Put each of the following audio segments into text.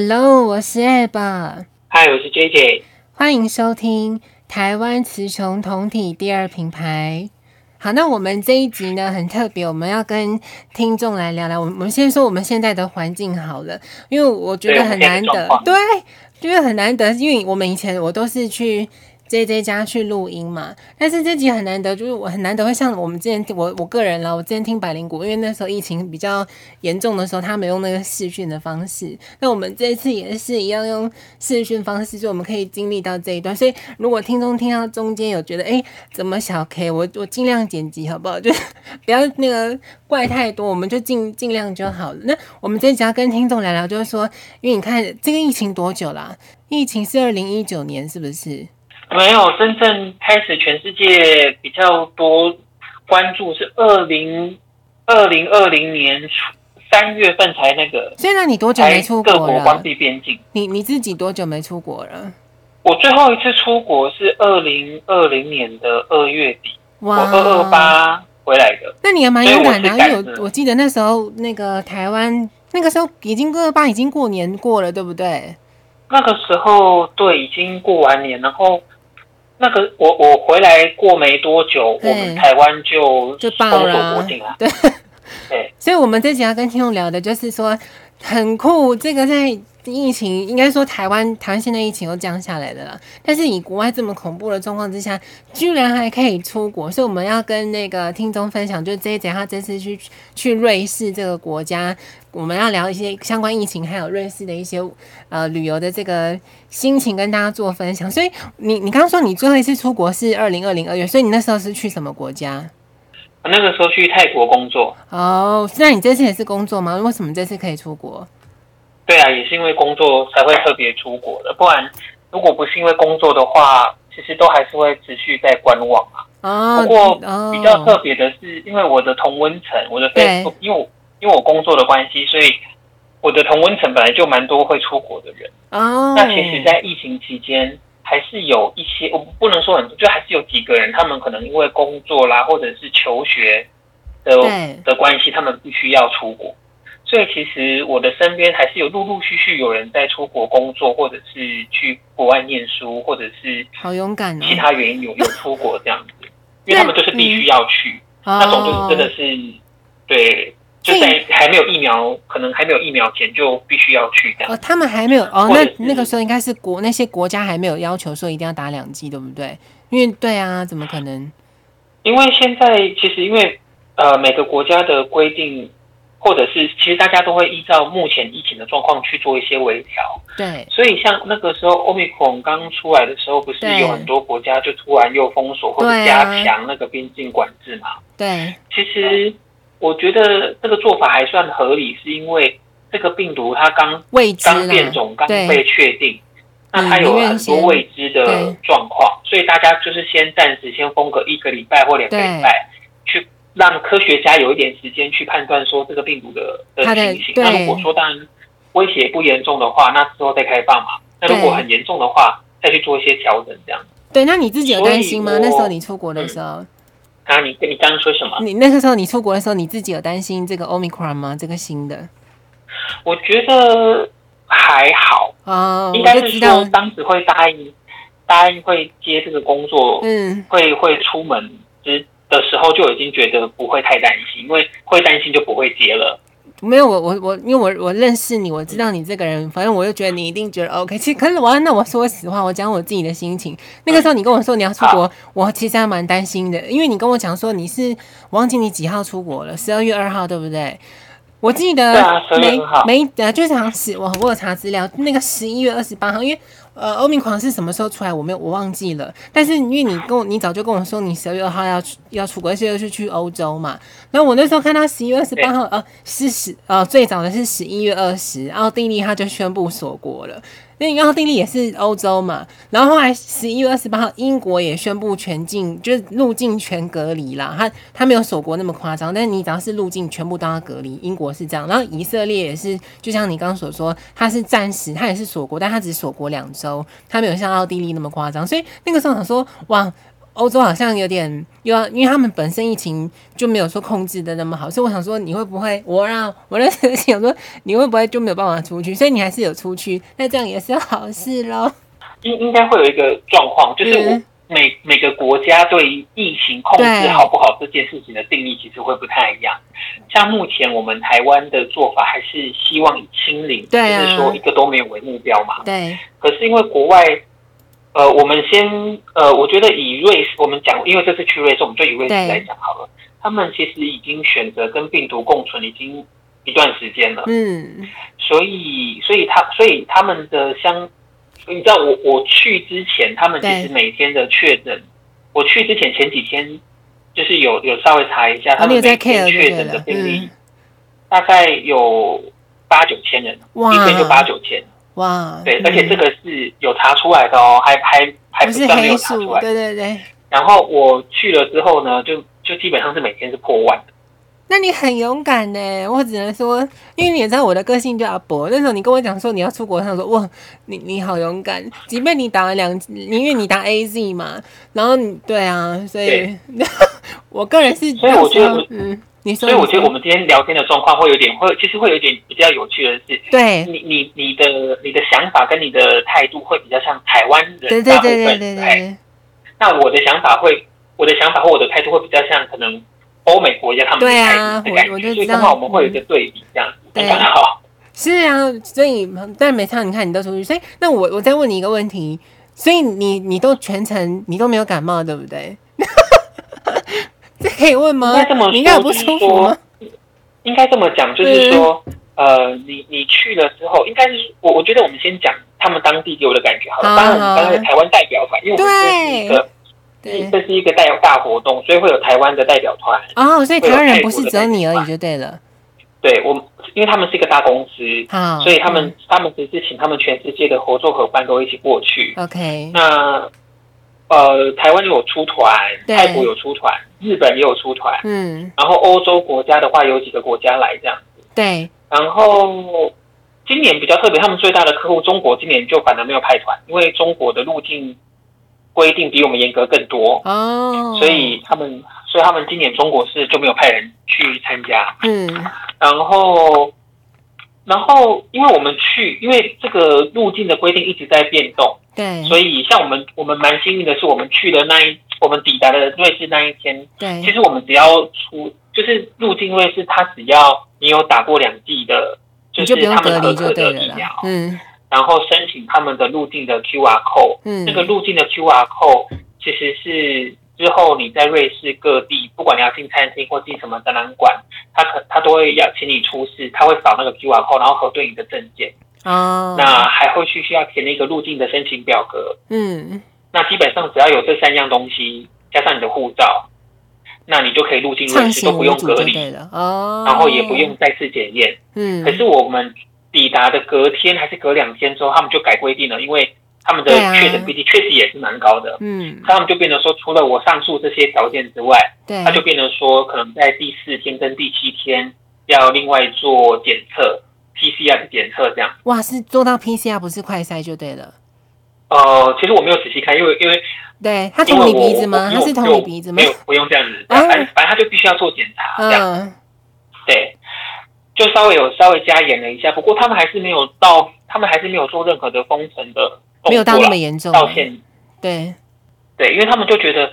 Hello，我是 Ab。Hi，我是 JJ。欢迎收听台湾雌雄同体第二品牌。好，那我们这一集呢很特别，我们要跟听众来聊聊。我们我们先说我们现在的环境好了，因为我觉得很难得，对，因为很难得，因为我们以前我都是去。J J 家去录音嘛，但是这集很难得，就是我很难得会像我们之前我我个人啦，我之前听百灵果，因为那时候疫情比较严重的时候，他们用那个视讯的方式。那我们这次也是一样用视讯方式，就我们可以经历到这一段。所以如果听众听到中间有觉得哎、怎么小 K，我我尽量剪辑好不好？就 不要那个怪太多，我们就尽尽量就好了。那我们这集要跟听众聊聊，就是说，因为你看这个疫情多久啦？疫情是二零一九年，是不是？没有真正开始，全世界比较多关注是二零二零二零年初三月份才那个。现在你多久没出国了？各国关闭边境。你你自己多久没出国了？我最后一次出国是二零二零年的二月底，哇我二二八回来的。那你还蛮勇敢的，因为我我记得那时候那个台湾那个时候已经二二八已经过年过了，对不对？那个时候对，已经过完年，然后。那个我我回来过没多久，我们台湾就就爆了，对。对，所以我们这集要跟听众聊的就是说很酷，这个在。疫情应该说台湾台湾现在疫情又降下来的了，但是以国外这么恐怖的状况之下，居然还可以出国，所以我们要跟那个听众分享，就是这一节他这次去去瑞士这个国家，我们要聊一些相关疫情还有瑞士的一些呃旅游的这个心情跟大家做分享。所以你你刚刚说你最后一次出国是二零二零二月，所以你那时候是去什么国家？那个时候去泰国工作。哦，那你这次也是工作吗？为什么这次可以出国？对啊，也是因为工作才会特别出国的，不然如果不是因为工作的话，其实都还是会持续在观望啊。哦，不过比较特别的是，因为我的同温层，我的 Facebook，因为我因为我工作的关系，所以我的同温层本来就蛮多会出国的人。哦，那其实，在疫情期间，还是有一些，我不能说很多，就还是有几个人，他们可能因为工作啦，或者是求学的的关系，他们必须要出国。所以其实我的身边还是有陆陆续续有人在出国工作，或者是去国外念书，或者是好勇敢，其他原因有有出国这样子，因为他们就是必须要去，那种就是真的是对，就在还没有疫苗，可能还没有疫苗前就必须要去这样。哦，他们还没有哦，那那个时候应该是国那些国家还没有要求说一定要打两剂，对不对？因为对啊，怎么可能？因为现在其实因为呃每个国家的规定。或者是，其实大家都会依照目前疫情的状况去做一些微调。对，所以像那个时候，Omicron 刚出来的时候，不是有很多国家就突然又封锁或者加强那个边境管制嘛？对，其实我觉得这个做法还算合理，是因为这个病毒它刚刚变种，刚被确定，那它有很多未知的状况，所以大家就是先暂时先封个一个礼拜或两个礼拜。让科学家有一点时间去判断说这个病毒的的情形。那如果说当然威胁不严重的话，那之后再开放嘛。那如果很严重的话，再去做一些调整，这样。对，那你自己有担心吗？那时候你出国的时候，啊，你你刚刚说什么？你那个时候你出国的时候，你自己有担心这个 Omicron 吗？这个新的？我觉得还好啊，应该是说当时会答应答应会接这个工作，嗯，会会出门之。的时候就已经觉得不会太担心，因为会担心就不会接了。没有我我我，因为我我认识你，我知道你这个人，反正我就觉得你一定觉得 OK。其实可是我那我说实话，我讲我自己的心情。那个时候你跟我说你要出国，嗯、我其实还蛮担心的，因为你跟我讲说你是我忘记你几号出国了，十二月二号对不对？我记得没没呃，就是好像是我我有查资料，那个十一月二十八号，因为。呃，欧米狂是什么时候出来？我没有，我忘记了。但是因为你跟我，你早就跟我说你十二月二号要出要出国，而且又是去欧洲嘛。然后我那时候看到十一月二十八号，呃，是十呃最早的是十一月二十，奥地利他就宣布锁国了。那奥地利也是欧洲嘛，然后后来十一月二十八号，英国也宣布全境就是入境全隔离啦。它它没有锁国那么夸张，但是你只要是入境，全部都要隔离。英国是这样，然后以色列也是，就像你刚刚所说，它是暂时，它也是锁国，但他只锁国两周，它没有像奥地利那么夸张。所以那个时候想说，哇。欧洲好像有点又要，因为他们本身疫情就没有说控制的那么好，所以我想说你会不会我让我认识想说你会不会就没有办法出去，所以你还是有出去，那这样也是好事喽。应应该会有一个状况，就是我每、嗯、每个国家对于疫情控制好不好这件事情的定义其实会不太一样。像目前我们台湾的做法还是希望以清零，对啊、就是说一个都没有为目标嘛。对。可是因为国外。呃，我们先呃，我觉得以瑞士，我们讲，因为这次去瑞士，我们就以瑞士来讲好了。他们其实已经选择跟病毒共存已经一段时间了，嗯，所以，所以他，所以他们的相，你知道我，我我去之前，他们其实每天的确诊，我去之前前几天就是有有稍微查一下，他们每天确诊的病例大概有八九千人，一天就八九千。哇，对，而且这个是有查出来的哦，还还还不是没有查出来，对对对。然后我去了之后呢，就就基本上是每天是破万的。那你很勇敢呢，我只能说，因为你也知道我的个性就阿伯。那时候你跟我讲说你要出国，他说哇，你你好勇敢，即便你打了两，因为你打 AZ 嘛，然后你对啊，所以 我个人是，所以我觉得嗯。所以我觉得我们今天聊天的状况会有点，会其实会有点比较有趣的是，对，你你你的你的想法跟你的态度会比较像台湾人，对对对对对对。那我的想法会，我的想法或我的态度会比较像可能欧美国家他们的态度的感觉，所以刚好我们会有一个对比，这样子刚好。是啊，所以但每场你看你都出去，所以那我我再问你一个问题，所以你你都全程你都没有感冒，对不对？这可以问吗？应该这么说，应该不舒服吗？应该这么讲，就是说，呃，你你去了之后，应该是我我觉得我们先讲他们当地给我的感觉好了。当然，我们刚才台湾代表团，因为我们这是一个，对，这是一个大活动，所以会有台湾的代表团。哦，所以台湾人不是只有你而已，就对了。对，我们因为他们是一个大公司，所以他们他们只是请他们全世界的合作伙伴都一起过去。OK，那。呃，台湾有出团，泰国有出团，日本也有出团，嗯，然后欧洲国家的话有几个国家来这样子，对，然后今年比较特别，他们最大的客户中国今年就反而没有派团，因为中国的路径规定比我们严格更多哦，所以他们所以他们今年中国是就没有派人去参加，嗯，然后然后因为我们去，因为这个路径的规定一直在变动。对，所以像我们，我们蛮幸运的是，我们去的那一，我们抵达的瑞士那一天，对，其实我们只要出，就是入境瑞士，他只要你有打过两剂的，就是他们合格的疫苗，嗯，然后申请他们的入境的 QR code，嗯，这个入境的 QR code 其实是之后你在瑞士各地，不管你要进餐厅或进什么展览馆，他可他都会要请你出示，他会扫那个 QR code，然后核对你的证件。哦，那还会去需要填那个入境的申请表格。嗯，那基本上只要有这三样东西，加上你的护照，那你就可以入境瑞士，都不用隔离哦，然后也不用再次检验。嗯，可是我们抵达的隔天还是隔两天之后，他们就改规定了，因为他们的确诊比例确实也是蛮高的。嗯，他们就变成说，除了我上述这些条件之外，对，他就变成说，可能在第四天跟第七天要另外做检测。PCR 的检测这样，哇，是做到 PCR 不是快筛就对了。呃，其实我没有仔细看，因为因为对他捅你鼻子吗？他是捅你鼻子吗？没有，不用这样子，反正反正他就必须要做检查这样。对，就稍微有稍微加严了一下，不过他们还是没有到，他们还是没有做任何的封城的，没有到那么严重。道歉对对，因为他们就觉得，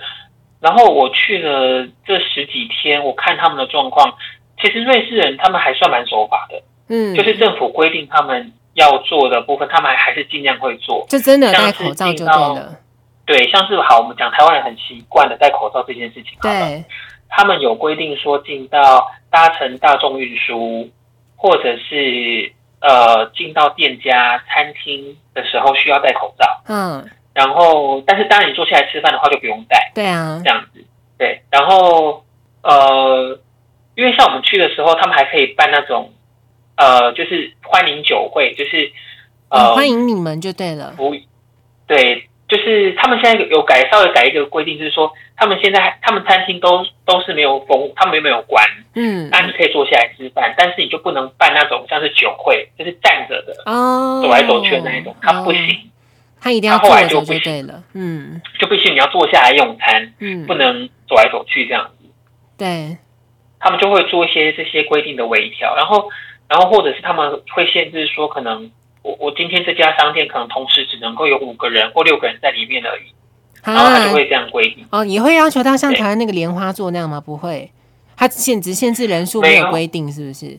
然后我去了这十几天，我看他们的状况，其实瑞士人他们还算蛮守法的。嗯，就是政府规定他们要做的部分，他们还还是尽量会做。这真的戴口罩就对了。对，像是好，我们讲台湾人很习惯的戴口罩这件事情。对，他们有规定说，进到搭乘大众运输，或者是呃进到店家、餐厅的时候需要戴口罩。嗯。然后，但是当然你坐下来吃饭的话就不用戴。对啊。这样子。对，然后呃，因为像我们去的时候，他们还可以办那种。呃，就是欢迎酒会，就是呃、哦，欢迎你们就对了。不，对，就是他们现在有改，稍微改一个规定，就是说他们现在他们餐厅都都是没有封，他们没有关。嗯，那你可以坐下来吃饭，但是你就不能办那种像是酒会，就是站着的哦，走来走去的那一种，他不行。他一定要坐着就对了，嗯，就必须你要坐下来用餐，嗯，不能走来走去这样子。对，他们就会做一些这些规定的微调，然后，然后或者是他们会限制说，可能我我今天这家商店可能同时只能够有五个人或六个人在里面而已，啊、然后他就会这样规定。哦，你会要求他像台湾那个莲花座那样吗？不会，他限制限制人数没有规定，是不是？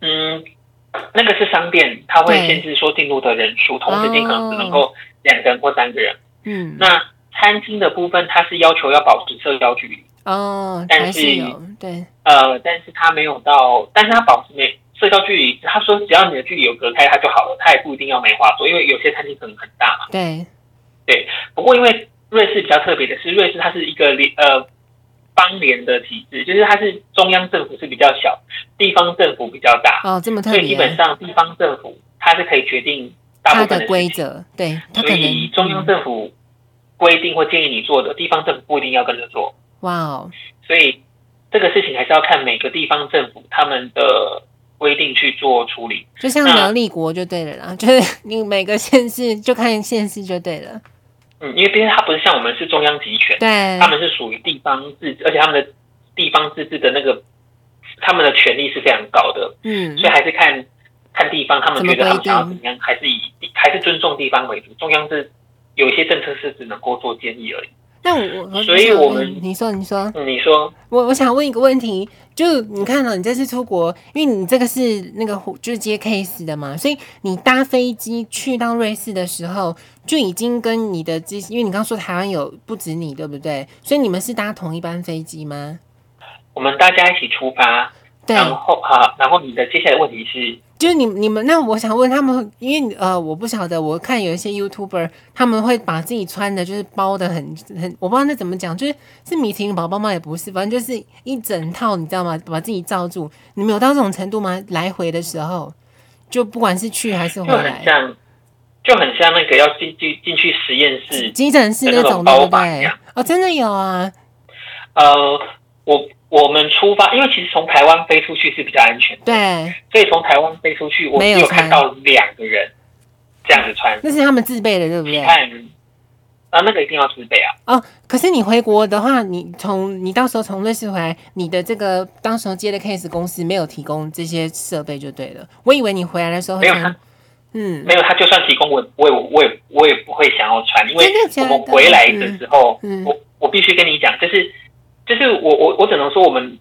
嗯，那个是商店，他会限制说进入的人数，同时间可能只能够两个人或三个人。嗯，那餐厅的部分，他是要求要保持社交距离。哦，但是，是对，呃，但是他没有到，但是他保持没社交距离。他说只要你的距离有隔开，它就好了，他也不一定要梅花座，因为有些餐厅可能很大嘛。对，对。不过因为瑞士比较特别的是，瑞士它是一个联呃邦联的体制，就是它是中央政府是比较小，地方政府比较大。哦，这么特别。所以基本上地方政府它是可以决定大部分的规则，对，所以中央政府规定或建议你做的，地方政府不一定要跟着做。哇哦！所以这个事情还是要看每个地方政府他们的规定去做处理。就像苗栗国就对了啦，就是你每个县市就看县市就对了。嗯，因为毕竟它不是像我们是中央集权，对，他们是属于地方自治，而且他们的地方自治的那个他们的权力是非常高的。嗯，所以还是看看地方他们觉得他们想要怎么样，还是以还是尊重地方为主。中央是有一些政策是只能够做建议而已。那我，我所以我们你说你说你说我我想问一个问题，就你看到、喔、你这次出国，因为你这个是那个就是接 case 的嘛，所以你搭飞机去到瑞士的时候，就已经跟你的机，因为你刚刚说台湾有不止你，对不对？所以你们是搭同一班飞机吗？我们大家一起出发，对，然后啊，然后你的接下来问题是。就是你你们那我想问他们，因为呃我不晓得，我看有一些 YouTuber 他们会把自己穿的就是包的很很，我不知道那怎么讲，就是是米其林宝宝吗？也不是，反正就是一整套，你知道吗？把自己罩住，你们有到这种程度吗？来回的时候，就不管是去还是回来，就很像，就很像那个要进进进去实验室、急诊室那种，对不对？哦，真的有啊，呃，我。我们出发，因为其实从台湾飞出去是比较安全的，对，所以从台湾飞出去，我没有看到两个人这样子穿，那是他们自备的，对不对？看，啊，那个一定要自备啊。哦，可是你回国的话，你从你到时候从瑞士回来，你的这个当时候接的 case 公司没有提供这些设备就对了。我以为你回来的时候没有他，嗯，没有他，就算提供我，我也我也我也不会想要穿，因为我们回来的时候，嗯、我我必须跟你讲，就是。就是我我我只能说，我们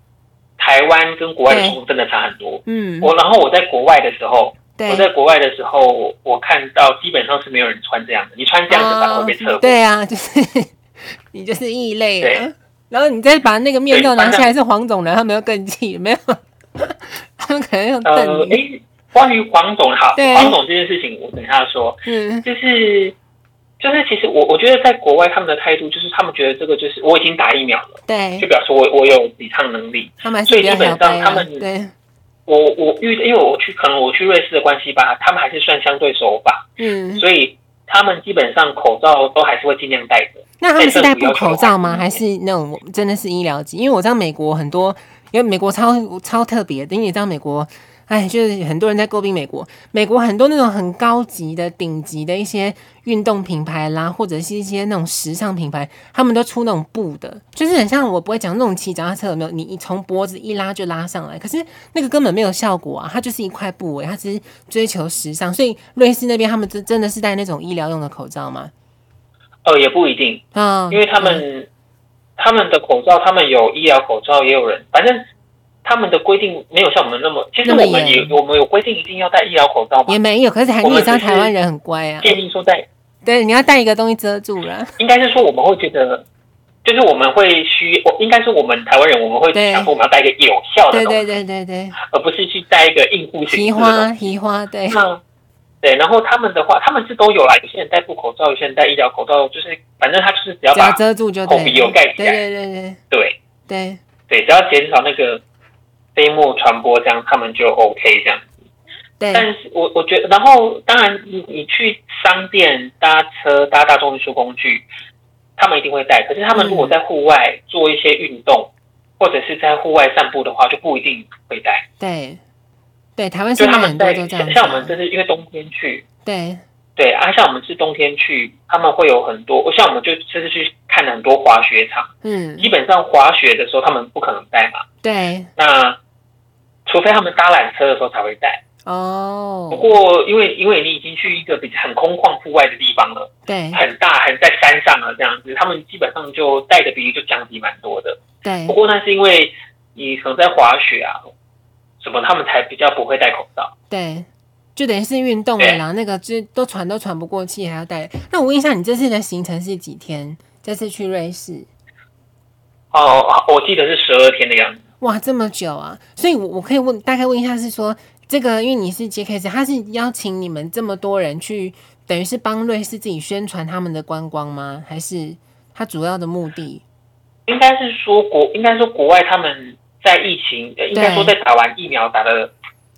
台湾跟国外的程度真的差很多。嗯，我然后我在国外的时候，我在国外的时候，我看到基本上是没有人穿这样的。你穿这样子反而会被测。对啊，就是 你就是异类。对。然后你再把那个面罩拿下来，是黄种人，他们又更气，没有？他们可能用瞪你。诶，关于黄种好，黄总这件事情，我等一下说。嗯，就是。就是其实我我觉得在国外他们的态度就是他们觉得这个就是我已经打疫苗了，对，就表示我我有抵抗能力，他们所以基本上他们对，我我遇因为我去可能我去瑞士的关系吧，他们还是算相对守法，嗯，所以他们基本上口罩都还是会尽量戴着。那他们是戴布口罩吗？还是那种真的是医疗级？因为我知道美国很多，因为美国超超特别的，因为你知道美国。哎，就是很多人在诟病美国，美国很多那种很高级的、顶级的一些运动品牌啦，或者是一些那种时尚品牌，他们都出那种布的，就是很像我不会讲那种骑脚踏车有没有？你你从脖子一拉就拉上来，可是那个根本没有效果啊，它就是一块布，它只是追求时尚。所以瑞士那边他们真真的是戴那种医疗用的口罩吗？哦，也不一定啊，因为他们、嗯、他们的口罩，他们有医疗口罩，也有人，反正。他们的规定没有像我们那么，其实我们也我们有规定一定要戴医疗口罩吗？也没有，可是还你也知道台湾人很乖啊。建议说戴，对，你要带一个东西遮住了。应该是说我们会觉得，就是我们会需，我应该是我们台湾人我们会想说我们要带一个有效的东西，对对对对对，而不是去带一个应付性的。提花提花，对。那对，然后他们的话，他们是都有啦，有些人戴布口罩，有些人戴医疗口罩，就是反正他就是只要把遮住就口鼻有盖起来，对对对对对对对，只要减少那个。飞沫传播，这样他们就 OK 这样子。对，但是我我觉得，然后当然你你去商店搭车搭大众运输工具，他们一定会带。可是他们如果在户外做一些运动，嗯、或者是在户外散步的话，就不一定会带。对，对，台湾就他们在像像我们这是因为冬天去，对，对啊，像我们是冬天去，他们会有很多，像我们就这次去看了很多滑雪场，嗯，基本上滑雪的时候他们不可能带嘛，对，那除非他们搭缆车的时候才会带。哦，不过因为因为你已经去一个比较很空旷户外的地方了，对，很大很在山上了这样子，他们基本上就带的比例就降低蛮多的。对，不过那是因为你可能在滑雪啊什么，他们才比较不会戴口罩。对，就等于是运动了啦，那个就都喘都喘不过气，还要戴。那我问一下，你这次的行程是几天？这次去瑞士？哦，我记得是十二天的样子。哇，这么久啊！所以我，我我可以问，大概问一下，是说。这个，因为你是 JKC，他是邀请你们这么多人去，等于是帮瑞士自己宣传他们的观光吗？还是他主要的目的？应该是说国，应该说国外他们在疫情，应该说在打完疫苗打的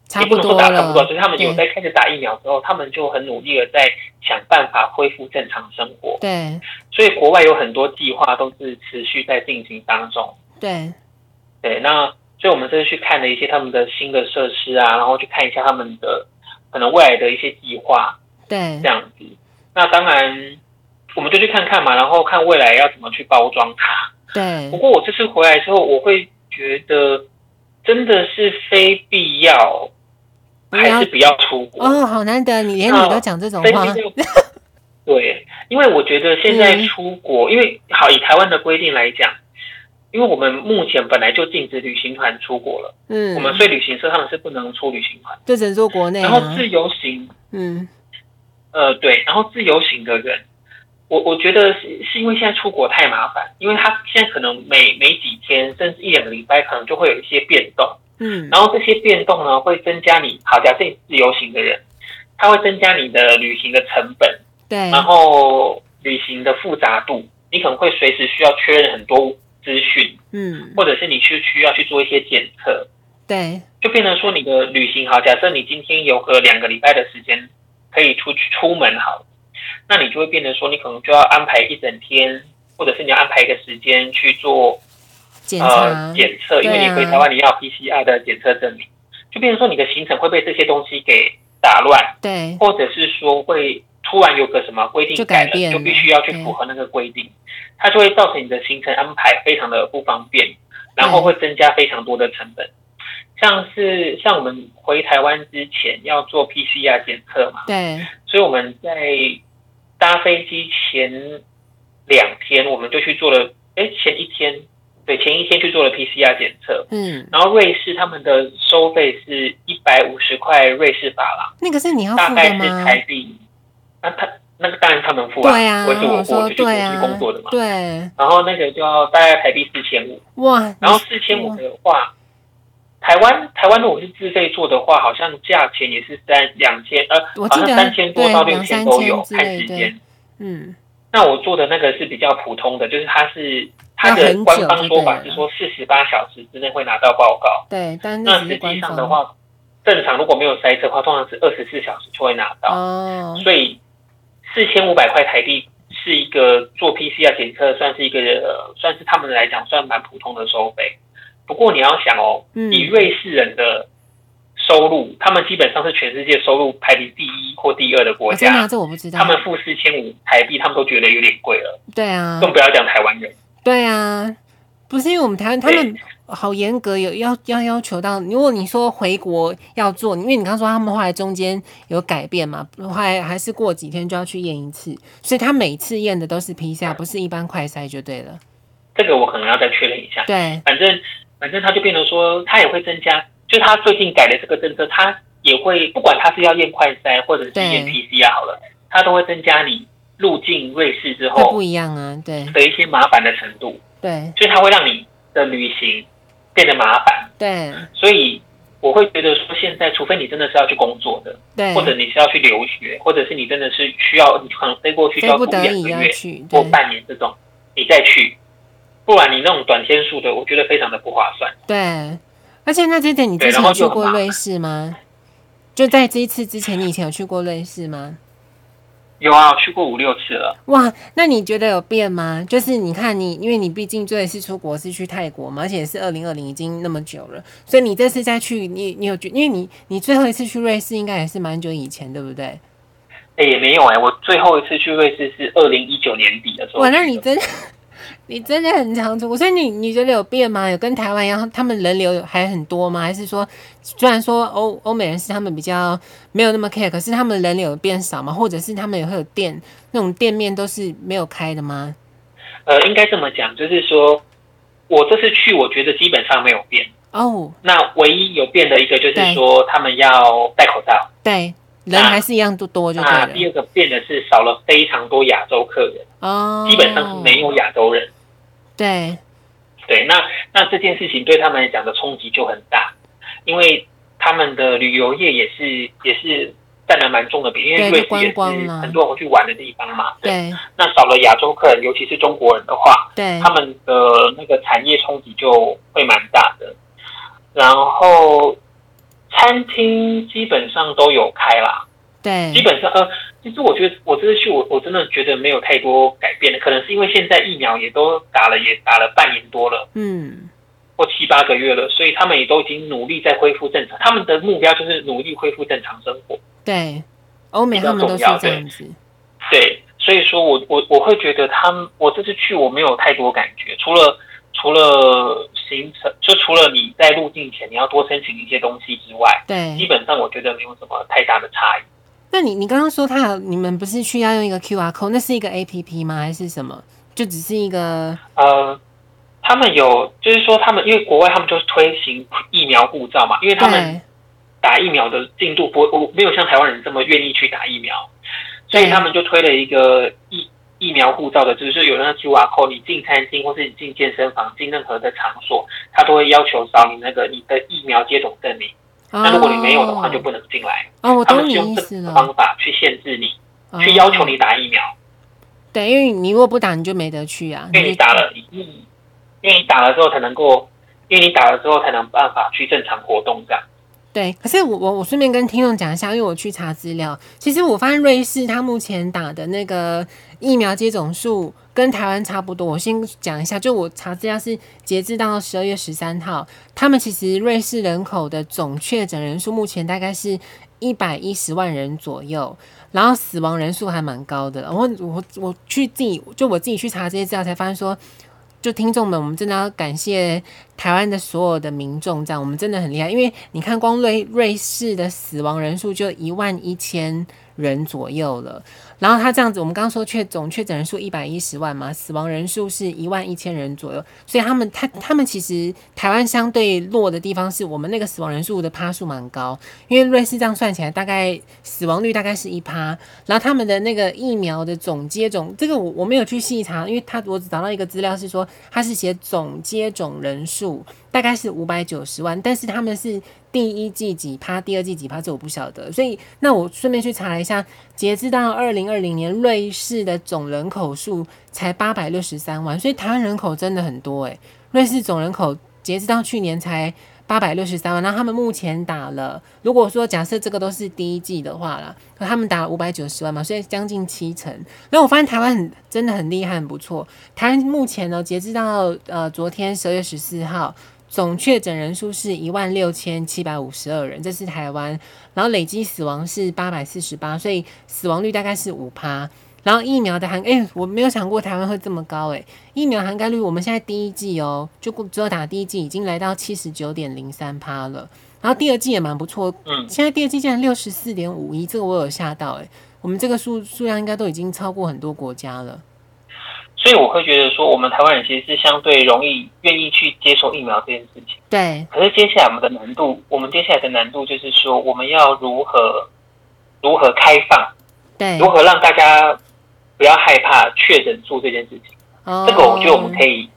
差不多打差不多，所以他们有在开始打疫苗之后，他们就很努力的在想办法恢复正常生活。对，所以国外有很多计划都是持续在进行当中。对，对，那。所以，我们这次去看了一些他们的新的设施啊，然后去看一下他们的可能未来的一些计划，对，这样子。那当然，我们就去看看嘛，然后看未来要怎么去包装它。对。不过，我这次回来之后，我会觉得真的是非必要，还是不要出国。哦，好难得，你连你都讲这种话。对，因为我觉得现在出国，嗯、因为好以台湾的规定来讲。因为我们目前本来就禁止旅行团出国了，嗯，我们所以旅行社他们是不能出旅行团，就只能做国内。然后自由行，嗯，呃，对，然后自由行的人，我我觉得是是因为现在出国太麻烦，因为他现在可能每每几天甚至一两个礼拜可能就会有一些变动，嗯，然后这些变动呢会增加你，好，假设你自由行的人，他会增加你的旅行的成本，对，然后旅行的复杂度，你可能会随时需要确认很多。资讯，嗯，或者是你去需要去做一些检测，对，就变成说你的旅行好。假设你今天有个两个礼拜的时间可以出去出门好，那你就会变成说你可能就要安排一整天，或者是你要安排一个时间去做检测检测，因为你回台湾你要 PCR 的检测证明，就变成说你的行程会被这些东西给打乱，对，或者是说会突然有个什么规定改了，就必须要去符合那个规定。它就会造成你的行程安排非常的不方便，然后会增加非常多的成本。像是像我们回台湾之前要做 PCR 检测嘛，对，所以我们在搭飞机前两天，我们就去做了，哎，前一天，对，前一天去做了 PCR 检测，嗯，然后瑞士他们的收费是一百五十块瑞士法郎，那个是你要付的吗？大概是台币，那他。那个当然他们付啊，对啊，我是我我就去过去工作的嘛，对。然后那个就要大概台币四千五，哇！然后四千五的话，台湾台湾如果是自费做的话，好像价钱也是三两千呃，好像三千多到六千都有，看时间。嗯，那我做的那个是比较普通的，就是它是它的官方说法是说四十八小时之内会拿到报告，对。但那实际上的话，正常如果没有塞车的话，通常是二十四小时就会拿到哦，所以。四千五百块台币是一个做 PCR 检测，算是一个算是他们来讲算蛮普通的收费。不过你要想哦，以瑞士人的收入，他们基本上是全世界收入排名第一或第二的国家。真的？这我不知道。他们付四千五台币，他们都觉得有点贵了。对啊，更不要讲台湾人。对啊，不是因为我们台湾他们。好严格，有要要要求到。如果你说回国要做，因为你刚说他们后来中间有改变嘛，后来还是过几天就要去验一次，所以他每次验的都是 PCR，不是一般快筛就对了。这个我可能要再确认一下。对，反正反正他就变成说，他也会增加，就他最近改的这个政策，他也会不管他是要验快筛或者是验 PCR 好了，他都会增加你入境瑞士之后不一样啊，对的一些麻烦的程度。对，所以他会让你的旅行。变得麻烦，对，所以我会觉得说，现在除非你真的是要去工作的，对，或者你是要去留学，或者是你真的是需要，你可能飞过去就要住两个月或半年这种，你再去，不然你那种短天数的，我觉得非常的不划算。对，而且那这点你之前有去过瑞士吗？就在这一次之前，你以前有去过瑞士吗？有啊，去过五六次了。哇，那你觉得有变吗？就是你看你，因为你毕竟这一次出国是去泰国嘛，而且是二零二零，已经那么久了，所以你这次再去，你你有觉，因为你你最后一次去瑞士应该也是蛮久以前，对不对？哎、欸，也没有哎、欸，我最后一次去瑞士是二零一九年底的时候。哇，那你真的，你真的很常出，所以你你觉得有变吗？有跟台湾一样，他们人流还很多吗？还是说，虽然说欧欧美人是他们比较没有那么 care，可是他们人流有变少吗？或者是他们也会有店那种店面都是没有开的吗？呃，应该这么讲，就是说我这次去，我觉得基本上没有变。哦，那唯一有变的一个就是说，他们要戴口罩。对，人还是一样多多就对了。那第二个变的是少了非常多亚洲客人哦，基本上是没有亚洲人。对，对，那那这件事情对他们来讲的冲击就很大，因为他们的旅游业也是也是占了蛮重的比例，因为瑞士也是很多人去玩的地方嘛。对，对那少了亚洲客人，尤其是中国人的话，对，他们的那个产业冲击就会蛮大的。然后餐厅基本上都有开啦，对，基本上呃，其实我觉得我这次去我我真的觉得没有太多改变的，可能是因为现在疫苗也都打了，也打了半年多了，嗯，或七八个月了，所以他们也都已经努力在恢复正常，他们的目标就是努力恢复正常生活。对，欧美他们都是这样子。对，对，所以说我我我会觉得他们我这次去我没有太多感觉，除了除了。行程就除了你在入境前你要多申请一些东西之外，对，基本上我觉得没有什么太大的差异。那你你刚刚说他有你们不是需要用一个 QR code，那是一个 APP 吗？还是什么？就只是一个呃，他们有就是说他们因为国外他们就是推行疫苗护照嘛，因为他们打疫苗的进度不我没有像台湾人这么愿意去打疫苗，所以他们就推了一个疫。疫苗护照的，就是有那个 QR code，你进餐厅或是你进健身房、进任何的场所，他都会要求扫你那个你的疫苗接种证明。那、哦、如果你没有的话，就不能进来。哦，我懂你意思了。方法去限制你，哦、去要求你打疫苗。对，因为你如果不打，你就没得去啊。因为你打了，嗯，因为你打了之后才能够，因为你打了之后才能办法去正常活动这样。对，可是我我我顺便跟听众讲一下，因为我去查资料，其实我发现瑞士它目前打的那个疫苗接种数跟台湾差不多。我先讲一下，就我查资料是截至到十二月十三号，他们其实瑞士人口的总确诊人数目前大概是一百一十万人左右，然后死亡人数还蛮高的。我我我去自己就我自己去查这些资料，才发现说。就听众们，我们真的要感谢台湾的所有的民众，这样我们真的很厉害。因为你看，光瑞瑞士的死亡人数就一万一千人左右了。然后他这样子，我们刚刚说确总确诊人数一百一十万嘛，死亡人数是一万一千人左右。所以他们他他们其实台湾相对弱的地方是我们那个死亡人数的趴数蛮高，因为瑞士这样算起来大概死亡率大概是一趴。然后他们的那个疫苗的总接种，这个我我没有去细查，因为他我只找到一个资料是说他是写总接种人数大概是五百九十万，但是他们是。第一季几趴，第二季几趴，这我不晓得。所以，那我顺便去查了一下，截至到二零二零年，瑞士的总人口数才八百六十三万，所以台湾人口真的很多诶、瑞士总人口截至到去年才八百六十三万，那他们目前打了，如果说假设这个都是第一季的话啦，可他们打了五百九十万嘛，所以将近七成。那我发现台湾很真的很厉害，很不错。台湾目前呢，截至到呃昨天十二月十四号。总确诊人数是一万六千七百五十二人，这是台湾。然后累计死亡是八百四十八，所以死亡率大概是五趴。然后疫苗的含，哎、欸，我没有想过台湾会这么高，哎，疫苗涵盖率我们现在第一季哦，就只有打第一季已经来到七十九点零三趴了。然后第二季也蛮不错，嗯，现在第二季竟然六十四点五一，这个我有吓到，哎，我们这个数数量应该都已经超过很多国家了。所以我会觉得说，我们台湾人其实是相对容易愿意去接受疫苗这件事情。对。可是接下来我们的难度，我们接下来的难度就是说，我们要如何如何开放，对，如何让大家不要害怕确诊数这件事情。哦。这个我觉得我们可以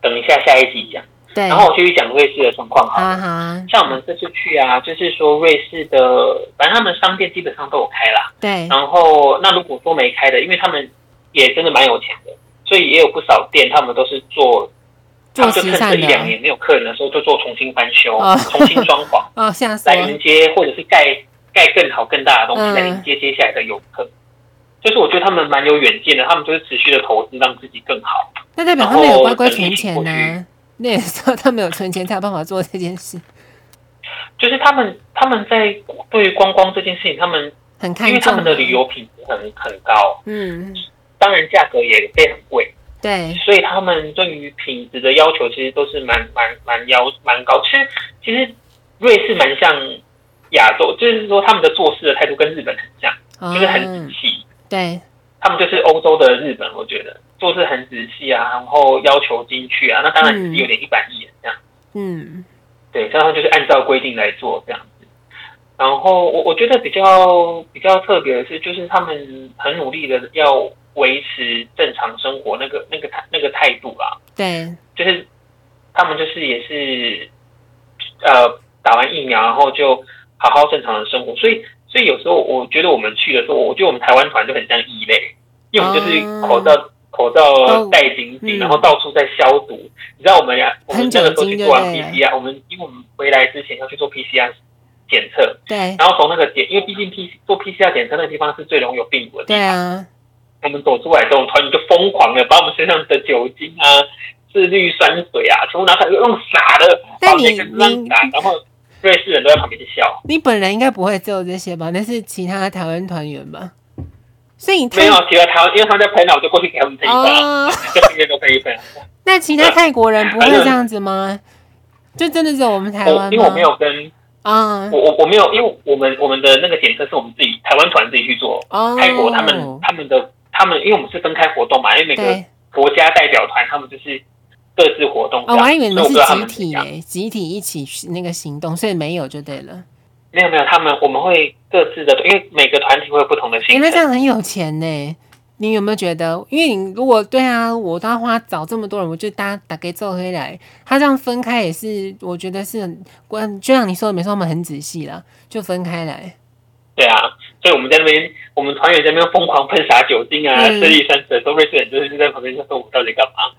等一下下一集讲。对。然后我继续讲瑞士的状况好了。好。像我们这次去啊，就是说瑞士的，反正他们商店基本上都有开啦。对。然后那如果说没开的，因为他们。也真的蛮有钱的，所以也有不少店，他们都是做，他们就趁这一两年没有客人的时候，就做重新翻修、哦、重新装潢，哦，来迎接或者是盖盖更好、更大的东西来迎接接下来的游客。嗯、就是我觉得他们蛮有远见的，他们就是持续的投资，让自己更好。那代表他们有乖乖存钱呢、啊？那也是他们有存钱才有办法做这件事。就是他们他们在对于观光这件事情，他们。很看重，因为他们的旅游品质很很高，嗯，当然价格也非常贵，对，所以他们对于品质的要求其实都是蛮蛮蛮要蛮高。其实其实瑞士蛮像亚洲，就是说他们的做事的态度跟日本很像，嗯、就是很仔细，对，他们就是欧洲的日本，我觉得做事很仔细啊，然后要求精确啊，那当然是有点一板一眼这样，嗯，对，这样就是按照规定来做这样子。然后我我觉得比较比较特别的是，就是他们很努力的要维持正常生活那个那个态那个态度啦。对，就是他们就是也是呃打完疫苗，然后就好好正常的生活。所以所以有时候我觉得我们去的时候，我觉得我们台湾团就很像异类，因为我们就是口罩、嗯、口罩戴紧紧，然后到处在消毒。嗯、你知道我们呀，我们那个时候去做完 PCR，我们因为我们回来之前要去做 PCR。检测，对，然后从那个检，因为毕竟 P 做 PCR 检测那个地方是最容易有病毒的地方。对啊，我们走出来之后，团员就疯狂的把我们身上的酒精啊、次氯酸水啊，全部拿出来用洒的，但你你然后瑞士人都在旁边笑。你本人应该不会做这些吧？那是其他台湾团员吧？所以你没有其他台湾，因为他们在喷，我就过去给他们喷一喷，就每天都喷一喷。那其他泰国人不会这样子吗？就真的只有我们台湾吗？因为我没有跟。啊，我我我没有，因为我们我们的那个检测是我们自己台湾团自己去做。哦，泰国他们他们的他们，因为我们是分开活动嘛，因为每个国家代表团他们就是各自活动。哦，我还以为你们是集体诶，集体一起那个行动，所以没有就对了。没有没有，他们我们会各自的，因为每个团体会有不同的行程。因为这样很有钱呢。你有没有觉得？因为你如果对啊，我都要花找这么多人，我就大家打给做回来。他这样分开也是，我觉得是很关。就像你说的，没错，我们很仔细了，就分开来。对啊，所以我们在那边，我们团员在那边疯狂喷洒酒精啊，次氯酸水，都瑞士人就是在旁边就说我们到底干嘛？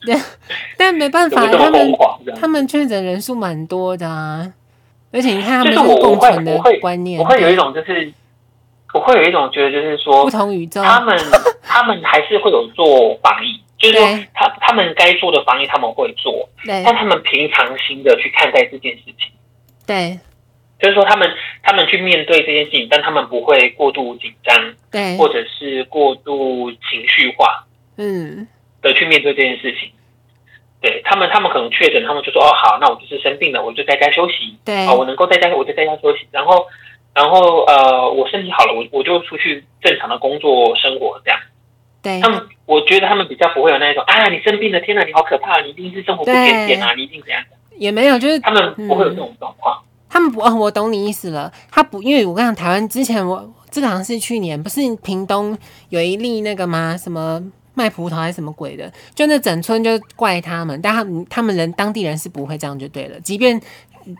对，但没办法，他们他们确诊人数蛮多的啊，而且你看他们是共存的观念，我会有一种就是。我会有一种觉得，就是说，不同宇宙，他们 他们还是会有做防疫，就是说他他们该做的防疫他们会做，但他们平常心的去看待这件事情，对，就是说他们他们去面对这件事情，但他们不会过度紧张，对，或者是过度情绪化，嗯，的去面对这件事情，对他们他们可能确诊，他们就说哦好，那我就是生病了，我就在家休息，对，啊我能够在家我就在家休息，然后。然后呃，我身体好了，我我就出去正常的工作生活这样。对，他们，我觉得他们比较不会有那种啊，你生病了，天哪，你好可怕，你一定是生活不检点啊，你一定怎样的？也没有，就是他们不会有这种状况。嗯、他们不，哦，我懂你意思了。他不，因为我跟你讲，台湾之前我这个好像是去年，不是屏东有一例那个吗？什么卖葡萄还是什么鬼的？就那整村就怪他们，但他们他们人当地人是不会这样就对了，即便。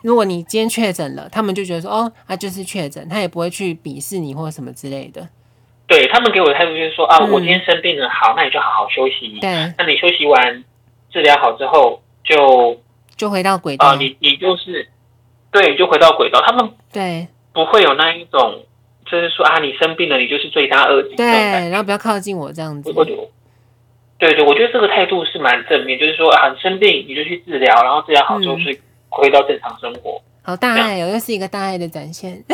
如果你今天确诊了，他们就觉得说哦，他就是确诊，他也不会去鄙视你或者什么之类的。对，他们给我的态度就是说啊，我今天生病了，好，那你就好好休息。对，那你休息完治疗好之后，就就回到轨道。啊，你你就是对，就回到轨道。他们对不会有那一种，就是说啊，你生病了，你就是罪大恶极。对，然后不要靠近我这样子。对对，我觉得这个态度是蛮正面，就是说啊，生病你就去治疗，然后治疗好之后睡。回到正常生活，好大爱哦，又是一个大爱的展现。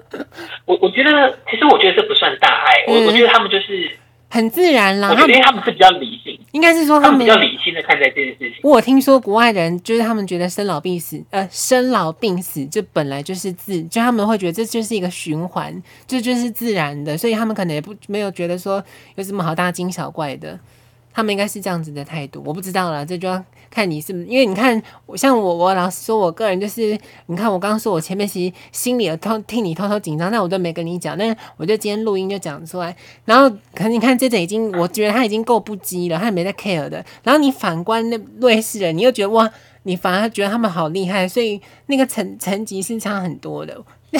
我我觉得，其实我觉得这不算大爱，我、嗯、我觉得他们就是很自然啦。我觉得他们是比较理性，应该是说他们，比较理性的看待这件事情。我有听说国外的人就是他们觉得生老病死，呃，生老病死这本来就是自，就他们会觉得这就是一个循环，这就，就是自然的，所以他们可能也不没有觉得说有什么好大惊小怪的。他们应该是这样子的态度，我不知道啦，这就要看你是不是，因为你看，像我，我老实说，我个人就是，你看我刚刚说，我前面其实心里有偷替你偷偷紧张，但我都没跟你讲，但我就今天录音就讲出来，然后可你看这个已经，我觉得他已经够不羁了，他也没在 care 的，然后你反观那瑞士人，你又觉得哇，你反而觉得他们好厉害，所以那个层层级是差很多的。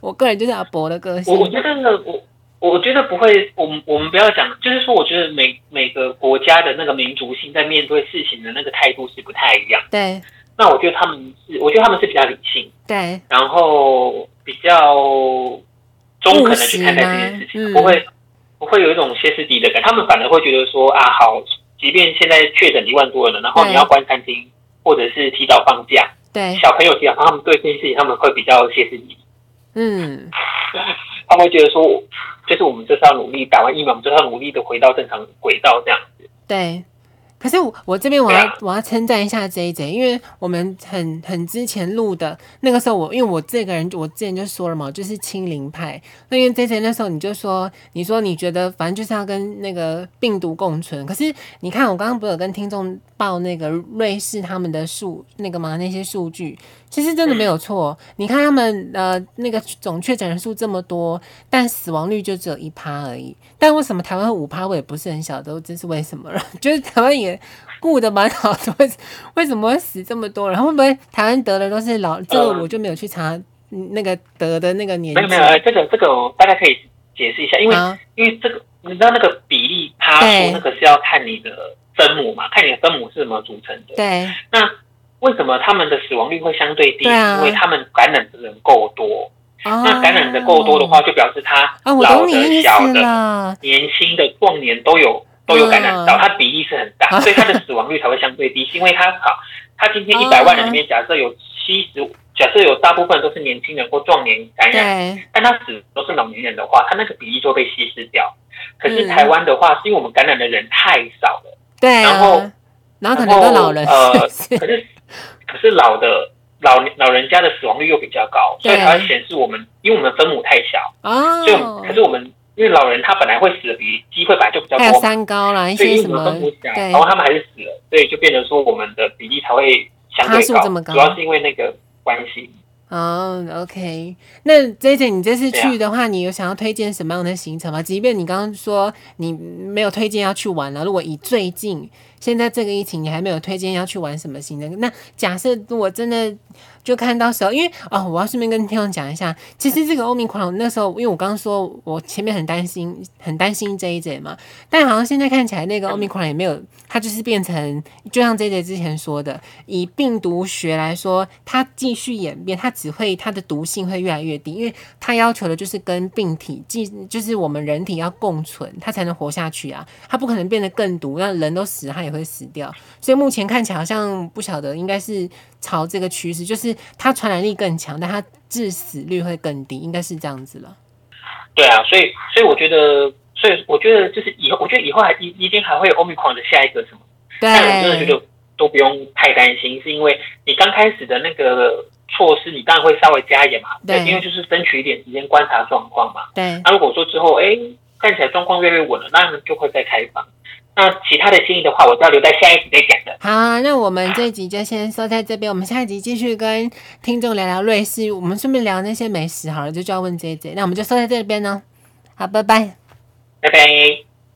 我个人就是阿伯的个性，我觉得我。我觉得不会，我们我们不要讲，就是说，我觉得每每个国家的那个民族性在面对事情的那个态度是不太一样。对。那我觉得他们是，我觉得他们是比较理性。对。然后比较中肯的去看待这件事情，不会不会有一种歇斯底里的感觉。他们反而会觉得说啊，好，即便现在确诊一万多人了，然后你要关餐厅，或者是提早放假，对，小朋友提早放，他们对这件事情他们会比较歇斯底里。嗯，他们会觉得说，就是我们就是要努力打完疫苗，我们就是要努力的回到正常轨道这样子。对。可是我我这边我要我要称赞一下 JJ，因为我们很很之前录的那个时候我，我因为我这个人我之前就说了嘛，就是清零派。那因为 JJ 那时候你就说，你说你觉得反正就是要跟那个病毒共存。可是你看我刚刚不是有跟听众报那个瑞士他们的数那个嘛那些数据。其实真的没有错，你看他们呃那个总确诊人数这么多，但死亡率就只有一趴而已。但为什么台湾五趴我也不是很晓得，这是为什么了？就是台湾也顾得蛮好的，为为什么会死这么多人？会不会台湾得的都是老？这个我就没有去查那个得的那个年纪。没有没有，这个这个我大概可以解释一下，因为、啊、因为这个你知道那个比例趴数那个是要看你的分母嘛，看你的分母是怎么组成的。对，那。为什么他们的死亡率会相对低？啊、因为他们感染的人够多。哦、那感染的够多的话，就表示他老的、小的、年轻的、壮年都有都有感染到，它比例是很大，所以他的死亡率才会相对低。是因为他好，他今天一百万人里面，假设有七十，假设有大部分都是年轻人或壮年感染，但他死都是老年人的话，他那个比例就被稀释掉。可是台湾的话，是因为我们感染的人太少了，对，然后然后可能都老人，呃，可是。可是老的老老人家的死亡率又比较高，所以才会显示我们，因为我们分母太小，哦，所以可是我们因为老人他本来会死的比机会本来就比较多，还有三高啦，一些什么，然后他们还是死了，所以就变成说我们的比例才会相对高，主要是因为那个关系。哦，OK，那 JJ 你这次去的话，你有想要推荐什么样的行程吗？即便你刚刚说你没有推荐要去玩了，如果以最近。现在这个疫情，你还没有推荐要去玩什么行程？那假设我真的就看到时候，因为哦，我要顺便跟听众讲一下，其实这个欧米克戎那时候，因为我刚刚说我前面很担心，很担心 JJ 嘛，但好像现在看起来那个欧米克戎也没有，它就是变成，就像 JJ 之前说的，以病毒学来说，它继续演变，它只会它的毒性会越来越低，因为它要求的就是跟病体，即就是我们人体要共存，它才能活下去啊，它不可能变得更毒，让人都死，它也。会死掉，所以目前看起来好像不晓得，应该是朝这个趋势，就是它传染力更强，但它致死率会更低，应该是这样子了。对啊，所以所以我觉得，所以我觉得就是以后，我觉得以后还一一定还会有 Omicron 的下一个什么，对，但我真的觉得都不用太担心，是因为你刚开始的那个措施，你当然会稍微加一点嘛，对，因为就是争取一点时间观察状况嘛，对。那如果说之后哎看起来状况越来越稳了，那就会再开放。那其他的建议的话，我都要留在下一集再讲的。好，那我们这一集就先说在这边，我们下一集继续跟听众聊聊瑞士，我们顺便聊那些美食好了，就就要问 JJ，那我们就说在这边呢。好，拜拜，拜拜。